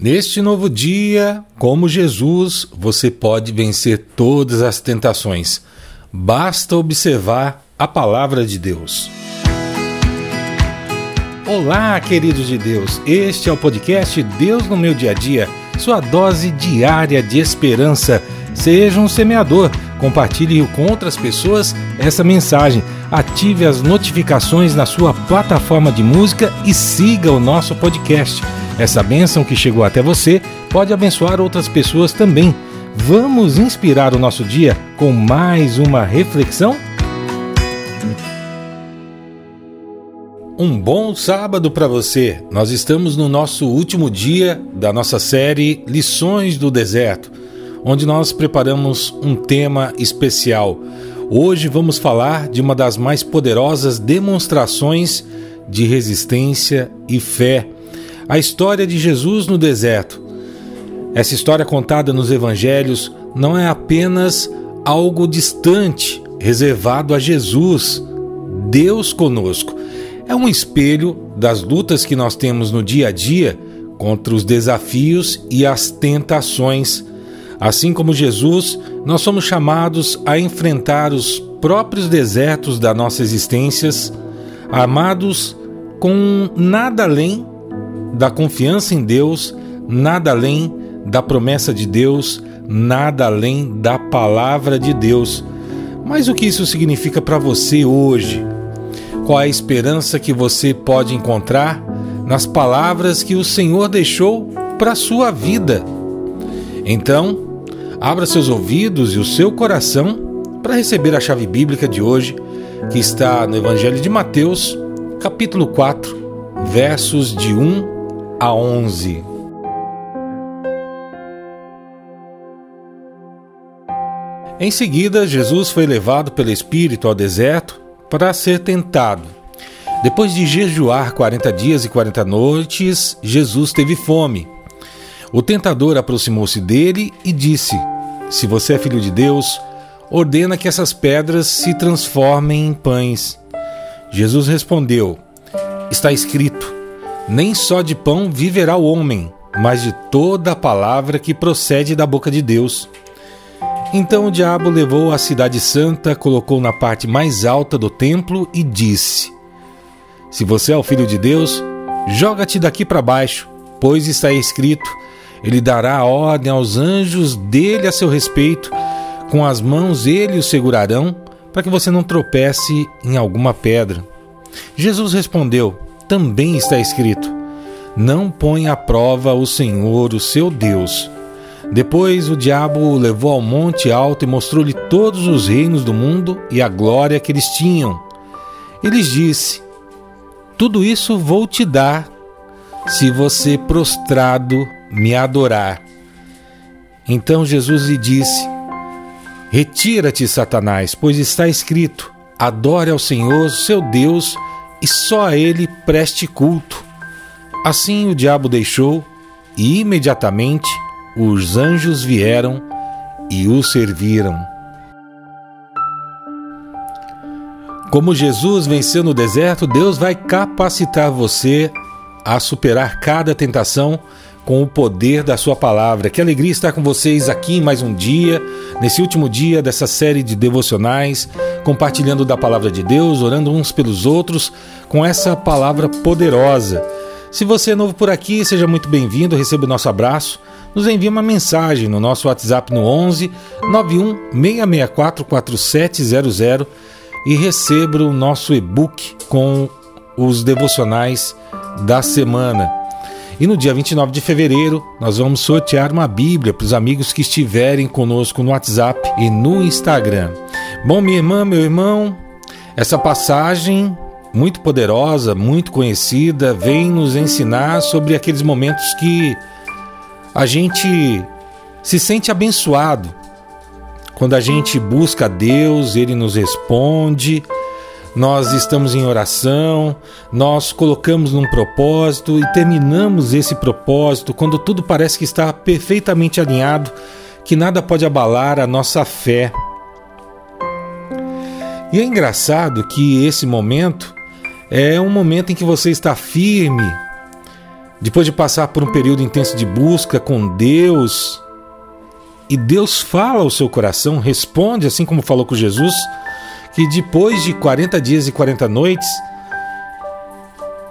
Neste novo dia, como Jesus, você pode vencer todas as tentações. Basta observar a palavra de Deus. Olá, queridos de Deus. Este é o podcast Deus no meu dia a dia, sua dose diária de esperança. Seja um semeador. Compartilhe com outras pessoas essa mensagem. Ative as notificações na sua plataforma de música e siga o nosso podcast. Essa bênção que chegou até você pode abençoar outras pessoas também. Vamos inspirar o nosso dia com mais uma reflexão? Um bom sábado para você. Nós estamos no nosso último dia da nossa série Lições do Deserto, onde nós preparamos um tema especial. Hoje vamos falar de uma das mais poderosas demonstrações de resistência e fé a história de Jesus no deserto. Essa história contada nos evangelhos não é apenas algo distante, reservado a Jesus, Deus conosco. É um espelho das lutas que nós temos no dia a dia contra os desafios e as tentações. Assim como Jesus, nós somos chamados a enfrentar os próprios desertos da nossa existência, amados com nada além da confiança em Deus, nada além da promessa de Deus, nada além da palavra de Deus. Mas o que isso significa para você hoje? Qual a esperança que você pode encontrar nas palavras que o Senhor deixou para a sua vida? Então, abra seus ouvidos e o seu coração para receber a chave bíblica de hoje, que está no Evangelho de Mateus, capítulo 4, versos de 1 a 11. Em seguida, Jesus foi levado pelo Espírito ao deserto para ser tentado. Depois de jejuar 40 dias e 40 noites, Jesus teve fome. O tentador aproximou-se dele e disse: Se você é filho de Deus, ordena que essas pedras se transformem em pães. Jesus respondeu: Está escrito: nem só de pão viverá o homem, mas de toda a palavra que procede da boca de Deus. Então o diabo levou a cidade santa, colocou na parte mais alta do templo e disse: Se você é o filho de Deus, joga-te daqui para baixo, pois está escrito: Ele dará ordem aos anjos dele a seu respeito, com as mãos ele o segurarão, para que você não tropece em alguma pedra. Jesus respondeu: também está escrito: Não põe à prova o Senhor, o seu Deus. Depois o diabo o levou ao monte alto e mostrou-lhe todos os reinos do mundo e a glória que eles tinham. Ele disse: Tudo isso vou te dar, se você prostrado me adorar. Então Jesus lhe disse: Retira-te, Satanás, pois está escrito: Adore ao Senhor, seu Deus, e só a ele preste culto. Assim o diabo deixou, e imediatamente os anjos vieram e o serviram. Como Jesus venceu no deserto, Deus vai capacitar você a superar cada tentação com o poder da Sua palavra. Que alegria estar com vocês aqui mais um dia, nesse último dia dessa série de devocionais, compartilhando da palavra de Deus, orando uns pelos outros com essa palavra poderosa. Se você é novo por aqui, seja muito bem-vindo, receba o nosso abraço. Nos envie uma mensagem no nosso WhatsApp no 11 91 664 4700 e receba o nosso e-book com os devocionais da semana. E no dia 29 de fevereiro, nós vamos sortear uma Bíblia para os amigos que estiverem conosco no WhatsApp e no Instagram. Bom, minha irmã, meu irmão, essa passagem muito poderosa, muito conhecida, vem nos ensinar sobre aqueles momentos que a gente se sente abençoado. Quando a gente busca Deus, Ele nos responde nós estamos em oração, nós colocamos num propósito e terminamos esse propósito quando tudo parece que está perfeitamente alinhado, que nada pode abalar a nossa fé. E é engraçado que esse momento é um momento em que você está firme, depois de passar por um período intenso de busca com Deus, e Deus fala ao seu coração, responde, assim como falou com Jesus, que depois de 40 dias e 40 noites,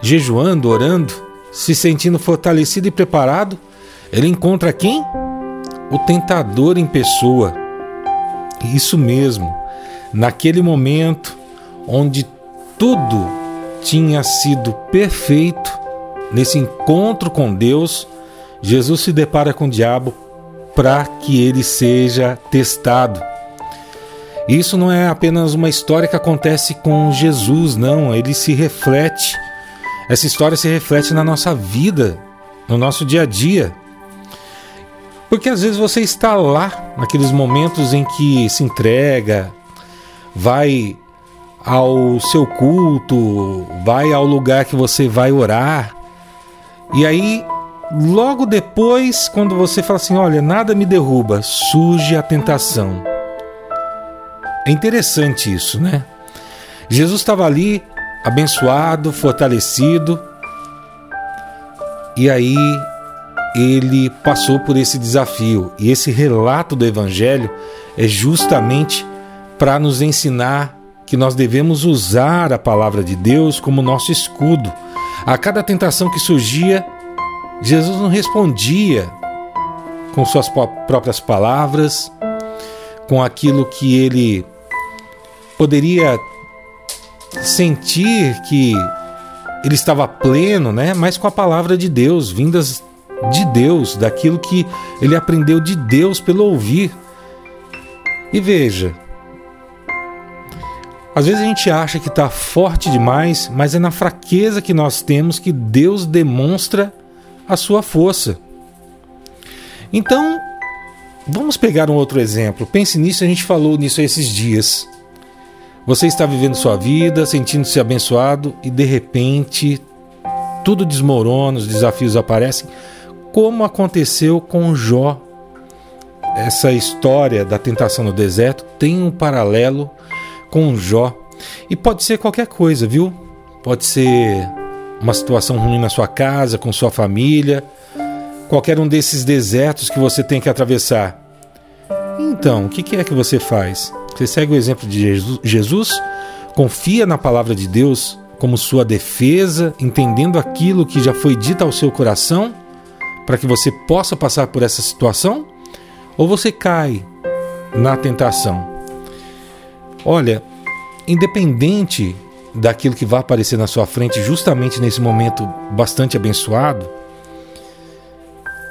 jejuando, orando, se sentindo fortalecido e preparado, ele encontra quem? O tentador em pessoa. Isso mesmo, naquele momento onde tudo tinha sido perfeito, nesse encontro com Deus, Jesus se depara com o diabo para que ele seja testado. Isso não é apenas uma história que acontece com Jesus, não, ele se reflete. Essa história se reflete na nossa vida, no nosso dia a dia. Porque às vezes você está lá, naqueles momentos em que se entrega, vai ao seu culto, vai ao lugar que você vai orar, e aí logo depois, quando você fala assim: olha, nada me derruba, surge a tentação. É interessante isso, né? Jesus estava ali, abençoado, fortalecido, e aí ele passou por esse desafio. E esse relato do Evangelho é justamente para nos ensinar que nós devemos usar a palavra de Deus como nosso escudo. A cada tentação que surgia, Jesus não respondia com suas próprias palavras, com aquilo que ele poderia sentir que ele estava pleno, né? Mas com a palavra de Deus, vindas de Deus, daquilo que ele aprendeu de Deus pelo ouvir. E veja, às vezes a gente acha que está forte demais, mas é na fraqueza que nós temos que Deus demonstra a sua força. Então, vamos pegar um outro exemplo. Pense nisso, a gente falou nisso esses dias. Você está vivendo sua vida, sentindo-se abençoado e de repente tudo desmorona, os desafios aparecem, como aconteceu com Jó. Essa história da tentação no deserto tem um paralelo com Jó. E pode ser qualquer coisa, viu? Pode ser uma situação ruim na sua casa, com sua família, qualquer um desses desertos que você tem que atravessar. Então, o que é que você faz? Você segue o exemplo de Jesus? Confia na palavra de Deus como sua defesa, entendendo aquilo que já foi dito ao seu coração, para que você possa passar por essa situação? Ou você cai na tentação? Olha, independente daquilo que vai aparecer na sua frente justamente nesse momento bastante abençoado,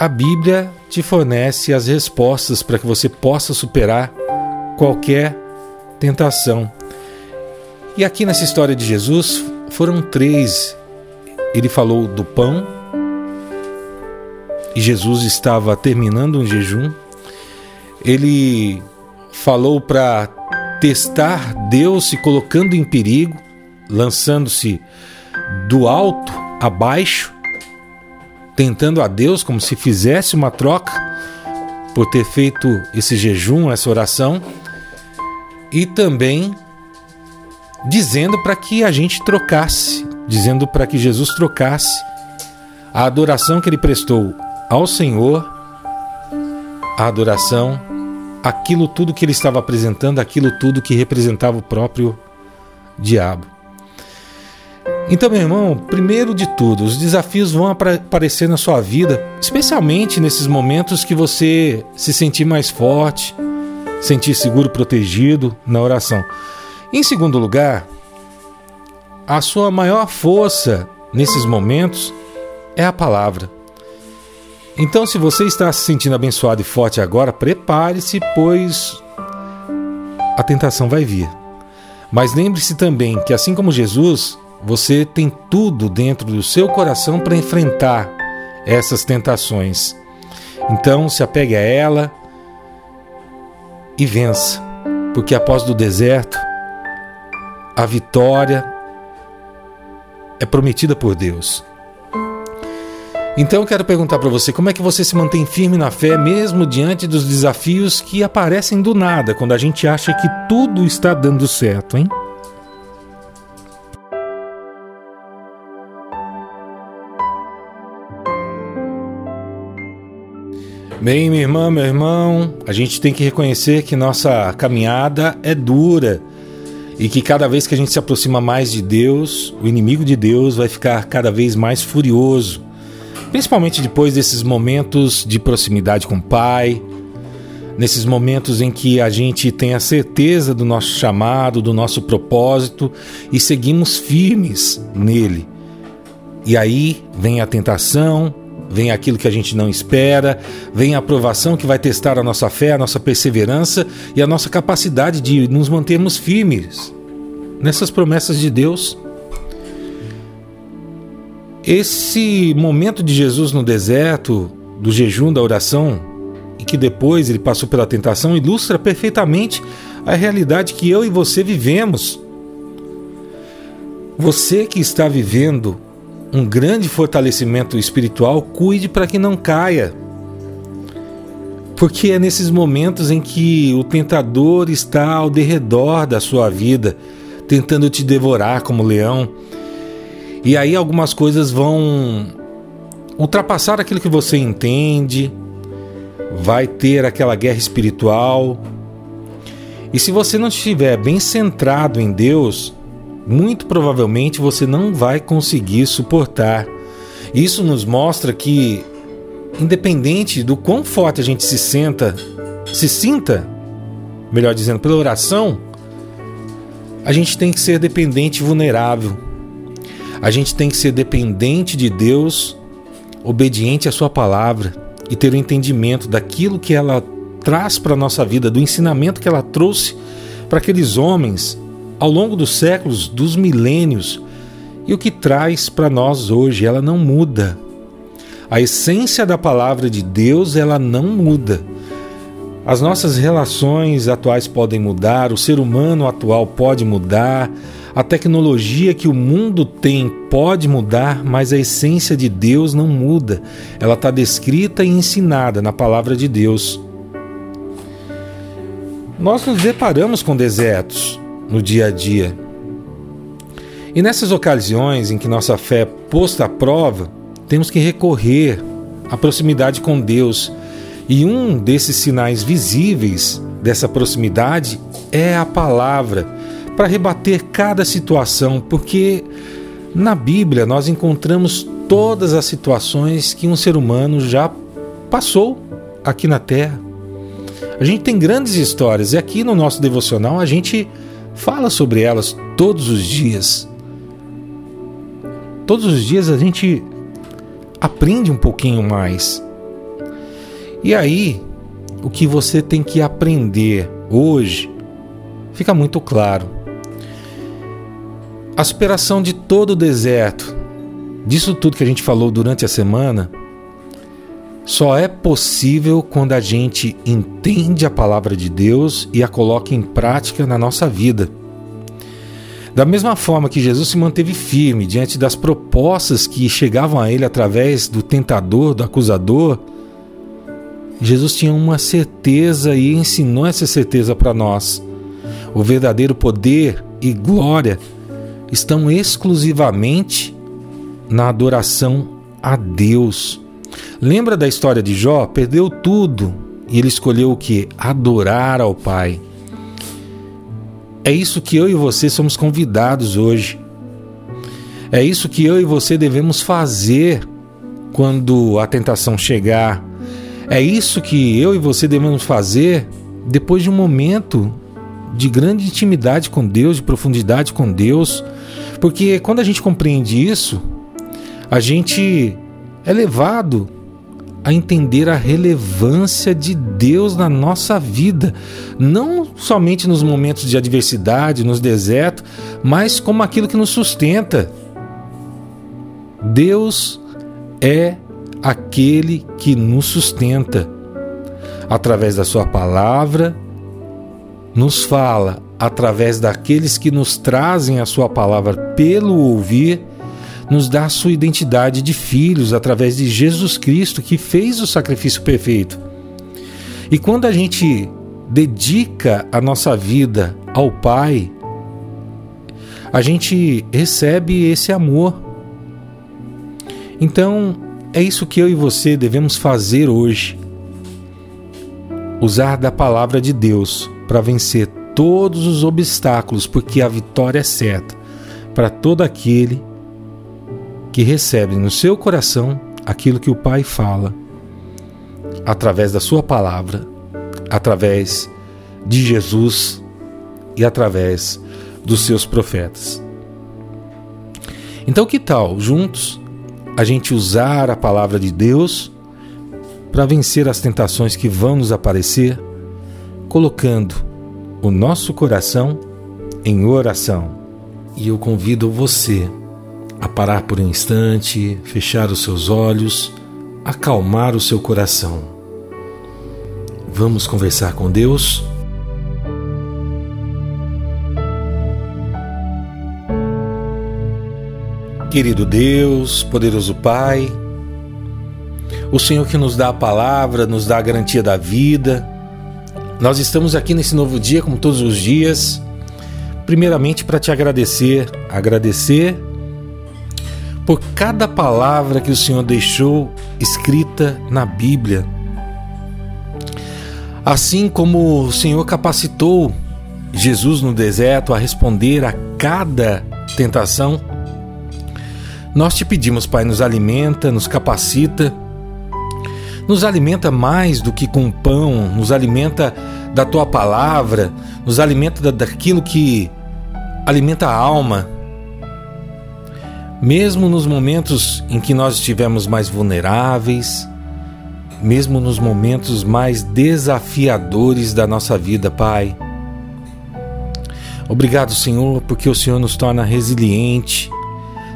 a Bíblia te fornece as respostas para que você possa superar qualquer tentação. E aqui nessa história de Jesus foram três. Ele falou do pão, e Jesus estava terminando um jejum. Ele falou para testar Deus se colocando em perigo lançando-se do alto a baixo, tentando a Deus como se fizesse uma troca por ter feito esse jejum, essa oração, e também dizendo para que a gente trocasse, dizendo para que Jesus trocasse a adoração que ele prestou ao Senhor, a adoração, aquilo tudo que ele estava apresentando, aquilo tudo que representava o próprio diabo. Então, meu irmão, primeiro de tudo, os desafios vão aparecer na sua vida, especialmente nesses momentos que você se sentir mais forte, sentir seguro, protegido na oração. Em segundo lugar, a sua maior força nesses momentos é a palavra. Então, se você está se sentindo abençoado e forte agora, prepare-se, pois a tentação vai vir. Mas lembre-se também que, assim como Jesus, você tem tudo dentro do seu coração para enfrentar essas tentações. Então se apegue a ela e vença, porque após do deserto, a vitória é prometida por Deus. Então eu quero perguntar para você como é que você se mantém firme na fé mesmo diante dos desafios que aparecem do nada, quando a gente acha que tudo está dando certo, hein? Bem, minha irmã, meu irmão, a gente tem que reconhecer que nossa caminhada é dura e que cada vez que a gente se aproxima mais de Deus, o inimigo de Deus vai ficar cada vez mais furioso. Principalmente depois desses momentos de proximidade com o Pai, nesses momentos em que a gente tem a certeza do nosso chamado, do nosso propósito e seguimos firmes nele. E aí vem a tentação, vem aquilo que a gente não espera, vem a aprovação que vai testar a nossa fé, a nossa perseverança e a nossa capacidade de nos mantermos firmes nessas promessas de Deus. Esse momento de Jesus no deserto, do jejum, da oração, e que depois ele passou pela tentação, ilustra perfeitamente a realidade que eu e você vivemos. Você que está vivendo um grande fortalecimento espiritual, cuide para que não caia. Porque é nesses momentos em que o tentador está ao derredor da sua vida, tentando te devorar como leão. E aí algumas coisas vão ultrapassar aquilo que você entende, vai ter aquela guerra espiritual. E se você não estiver bem centrado em Deus, muito provavelmente você não vai conseguir suportar. Isso nos mostra que, independente do quão forte a gente se senta, se sinta, melhor dizendo, pela oração, a gente tem que ser dependente e vulnerável. A gente tem que ser dependente de Deus, obediente à Sua palavra e ter o entendimento daquilo que ela traz para a nossa vida, do ensinamento que ela trouxe para aqueles homens ao longo dos séculos, dos milênios, e o que traz para nós hoje, ela não muda. A essência da palavra de Deus, ela não muda. As nossas relações atuais podem mudar, o ser humano atual pode mudar, a tecnologia que o mundo tem pode mudar, mas a essência de Deus não muda. Ela está descrita e ensinada na palavra de Deus. Nós nos deparamos com desertos, no dia a dia. E nessas ocasiões em que nossa fé é posta à prova, temos que recorrer à proximidade com Deus. E um desses sinais visíveis dessa proximidade é a palavra, para rebater cada situação, porque na Bíblia nós encontramos todas as situações que um ser humano já passou aqui na Terra. A gente tem grandes histórias e aqui no nosso devocional a gente Fala sobre elas todos os dias. Todos os dias a gente aprende um pouquinho mais. E aí, o que você tem que aprender hoje fica muito claro. A superação de todo o deserto, disso tudo que a gente falou durante a semana, só é possível quando a gente entende a palavra de Deus e a coloca em prática na nossa vida. Da mesma forma que Jesus se manteve firme diante das propostas que chegavam a ele através do tentador, do acusador, Jesus tinha uma certeza e ensinou essa certeza para nós. O verdadeiro poder e glória estão exclusivamente na adoração a Deus. Lembra da história de Jó? Perdeu tudo e ele escolheu o que? Adorar ao Pai. É isso que eu e você somos convidados hoje. É isso que eu e você devemos fazer quando a tentação chegar. É isso que eu e você devemos fazer depois de um momento de grande intimidade com Deus, de profundidade com Deus. Porque quando a gente compreende isso, a gente é levado a entender a relevância de Deus na nossa vida, não somente nos momentos de adversidade, nos desertos, mas como aquilo que nos sustenta. Deus é aquele que nos sustenta. Através da Sua palavra, nos fala, através daqueles que nos trazem a Sua palavra pelo ouvir nos dá a sua identidade de filhos através de Jesus Cristo, que fez o sacrifício perfeito. E quando a gente dedica a nossa vida ao Pai, a gente recebe esse amor. Então, é isso que eu e você devemos fazer hoje. usar da palavra de Deus para vencer todos os obstáculos, porque a vitória é certa para todo aquele que recebe no seu coração aquilo que o Pai fala através da Sua palavra, através de Jesus e através dos seus profetas. Então, que tal juntos a gente usar a palavra de Deus para vencer as tentações que vão nos aparecer, colocando o nosso coração em oração? E eu convido você a parar por um instante, fechar os seus olhos, acalmar o seu coração. Vamos conversar com Deus? Querido Deus, poderoso Pai, o Senhor que nos dá a palavra, nos dá a garantia da vida. Nós estamos aqui nesse novo dia, como todos os dias, primeiramente para te agradecer, agradecer por cada palavra que o Senhor deixou escrita na Bíblia. Assim como o Senhor capacitou Jesus no deserto a responder a cada tentação, nós te pedimos, Pai, nos alimenta, nos capacita, nos alimenta mais do que com pão, nos alimenta da tua palavra, nos alimenta daquilo que alimenta a alma. Mesmo nos momentos em que nós estivemos mais vulneráveis, mesmo nos momentos mais desafiadores da nossa vida, Pai. Obrigado, Senhor, porque o Senhor nos torna resiliente,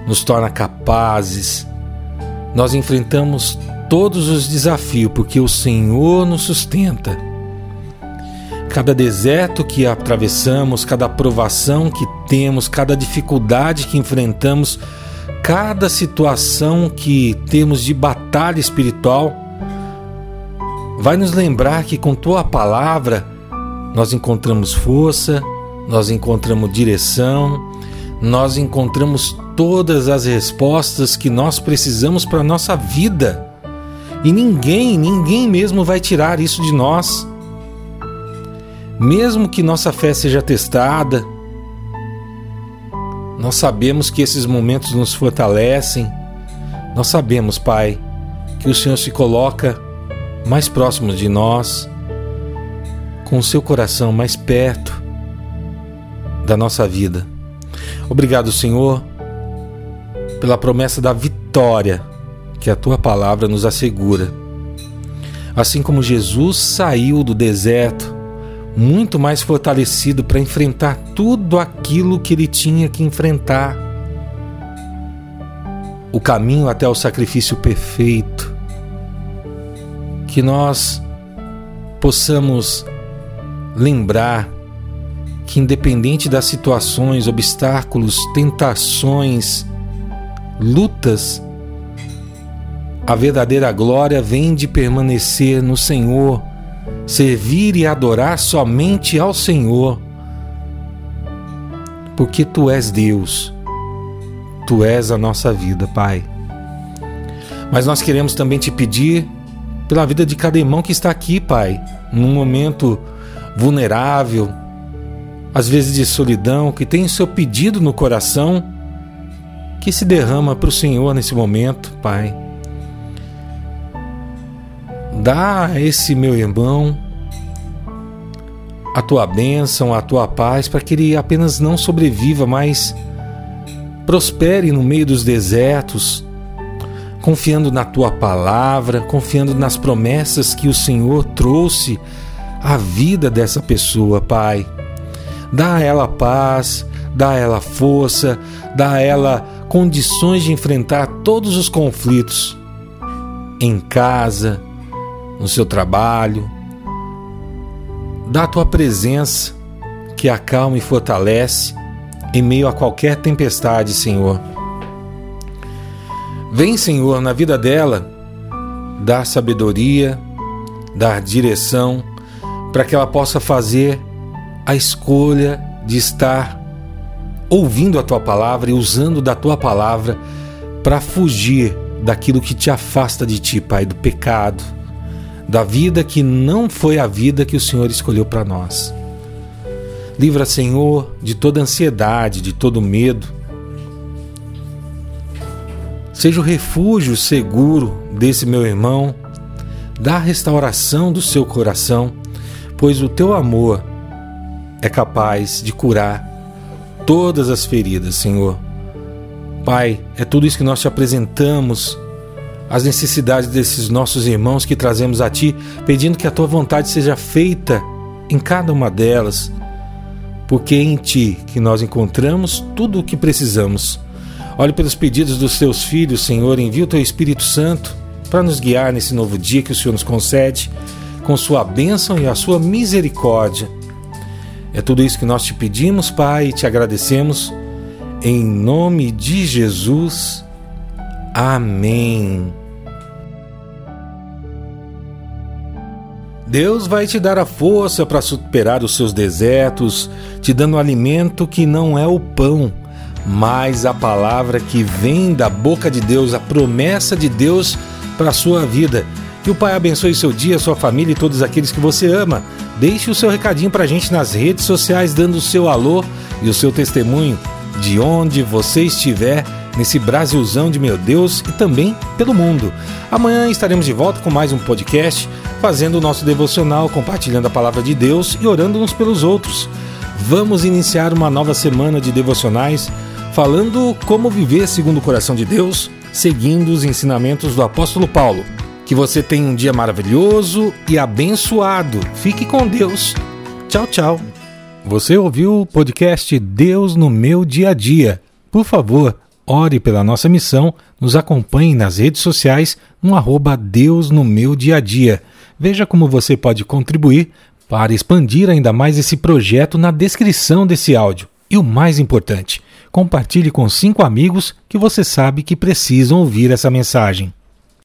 nos torna capazes. Nós enfrentamos todos os desafios porque o Senhor nos sustenta. Cada deserto que atravessamos, cada provação que temos, cada dificuldade que enfrentamos, cada situação que temos de batalha espiritual, vai nos lembrar que com tua palavra nós encontramos força, nós encontramos direção, nós encontramos todas as respostas que nós precisamos para a nossa vida. E ninguém, ninguém mesmo vai tirar isso de nós. Mesmo que nossa fé seja testada, nós sabemos que esses momentos nos fortalecem. Nós sabemos, Pai, que o Senhor se coloca mais próximo de nós, com o seu coração mais perto da nossa vida. Obrigado, Senhor, pela promessa da vitória que a tua palavra nos assegura. Assim como Jesus saiu do deserto muito mais fortalecido para enfrentar tudo aquilo que ele tinha que enfrentar. O caminho até o sacrifício perfeito. Que nós possamos lembrar que, independente das situações, obstáculos, tentações, lutas, a verdadeira glória vem de permanecer no Senhor, servir e adorar somente ao Senhor, porque Tu és Deus, Tu és a nossa vida, Pai. Mas nós queremos também te pedir pela vida de cada irmão que está aqui, Pai, num momento vulnerável, às vezes de solidão, que tem o seu pedido no coração, que se derrama para o Senhor nesse momento, Pai. Dá a esse meu irmão a tua bênção, a tua paz, para que ele apenas não sobreviva, mas prospere no meio dos desertos, confiando na tua palavra, confiando nas promessas que o Senhor trouxe à vida dessa pessoa, Pai. Dá a ela paz, dá a ela força, dá a ela condições de enfrentar todos os conflitos em casa, no seu trabalho. Dá a tua presença que acalma e fortalece em meio a qualquer tempestade, Senhor. Vem, Senhor, na vida dela, dar sabedoria, dar direção, para que ela possa fazer a escolha de estar ouvindo a tua palavra e usando da tua palavra para fugir daquilo que te afasta de ti, Pai, do pecado, da vida que não foi a vida que o Senhor escolheu para nós. Livra, Senhor, de toda ansiedade, de todo medo. Seja o refúgio seguro desse meu irmão, da restauração do seu coração, pois o teu amor é capaz de curar todas as feridas, Senhor. Pai, é tudo isso que nós te apresentamos, as necessidades desses nossos irmãos que trazemos a Ti, pedindo que a Tua vontade seja feita em cada uma delas, porque é em Ti que nós encontramos tudo o que precisamos. Olhe pelos pedidos dos Teus filhos, Senhor, envia o Teu Espírito Santo para nos guiar nesse novo dia que o Senhor nos concede, com Sua bênção e a Sua misericórdia. É tudo isso que nós te pedimos, Pai, e te agradecemos em nome de Jesus. Amém. Deus vai te dar a força para superar os seus desertos, te dando alimento que não é o pão, mas a palavra que vem da boca de Deus, a promessa de Deus para a sua vida. Que o Pai abençoe seu dia, sua família e todos aqueles que você ama. Deixe o seu recadinho para a gente nas redes sociais, dando o seu alô e o seu testemunho de onde você estiver nesse Brasilzão de meu Deus e também pelo mundo. Amanhã estaremos de volta com mais um podcast, fazendo o nosso devocional, compartilhando a palavra de Deus e orando uns pelos outros. Vamos iniciar uma nova semana de devocionais, falando como viver segundo o coração de Deus, seguindo os ensinamentos do apóstolo Paulo. Que você tenha um dia maravilhoso e abençoado. Fique com Deus. Tchau, tchau. Você ouviu o podcast Deus no meu dia a dia. Por favor, ore pela nossa missão, nos acompanhe nas redes sociais no arroba Deus no meu dia a dia. Veja como você pode contribuir para expandir ainda mais esse projeto na descrição desse áudio. E o mais importante, compartilhe com cinco amigos que você sabe que precisam ouvir essa mensagem.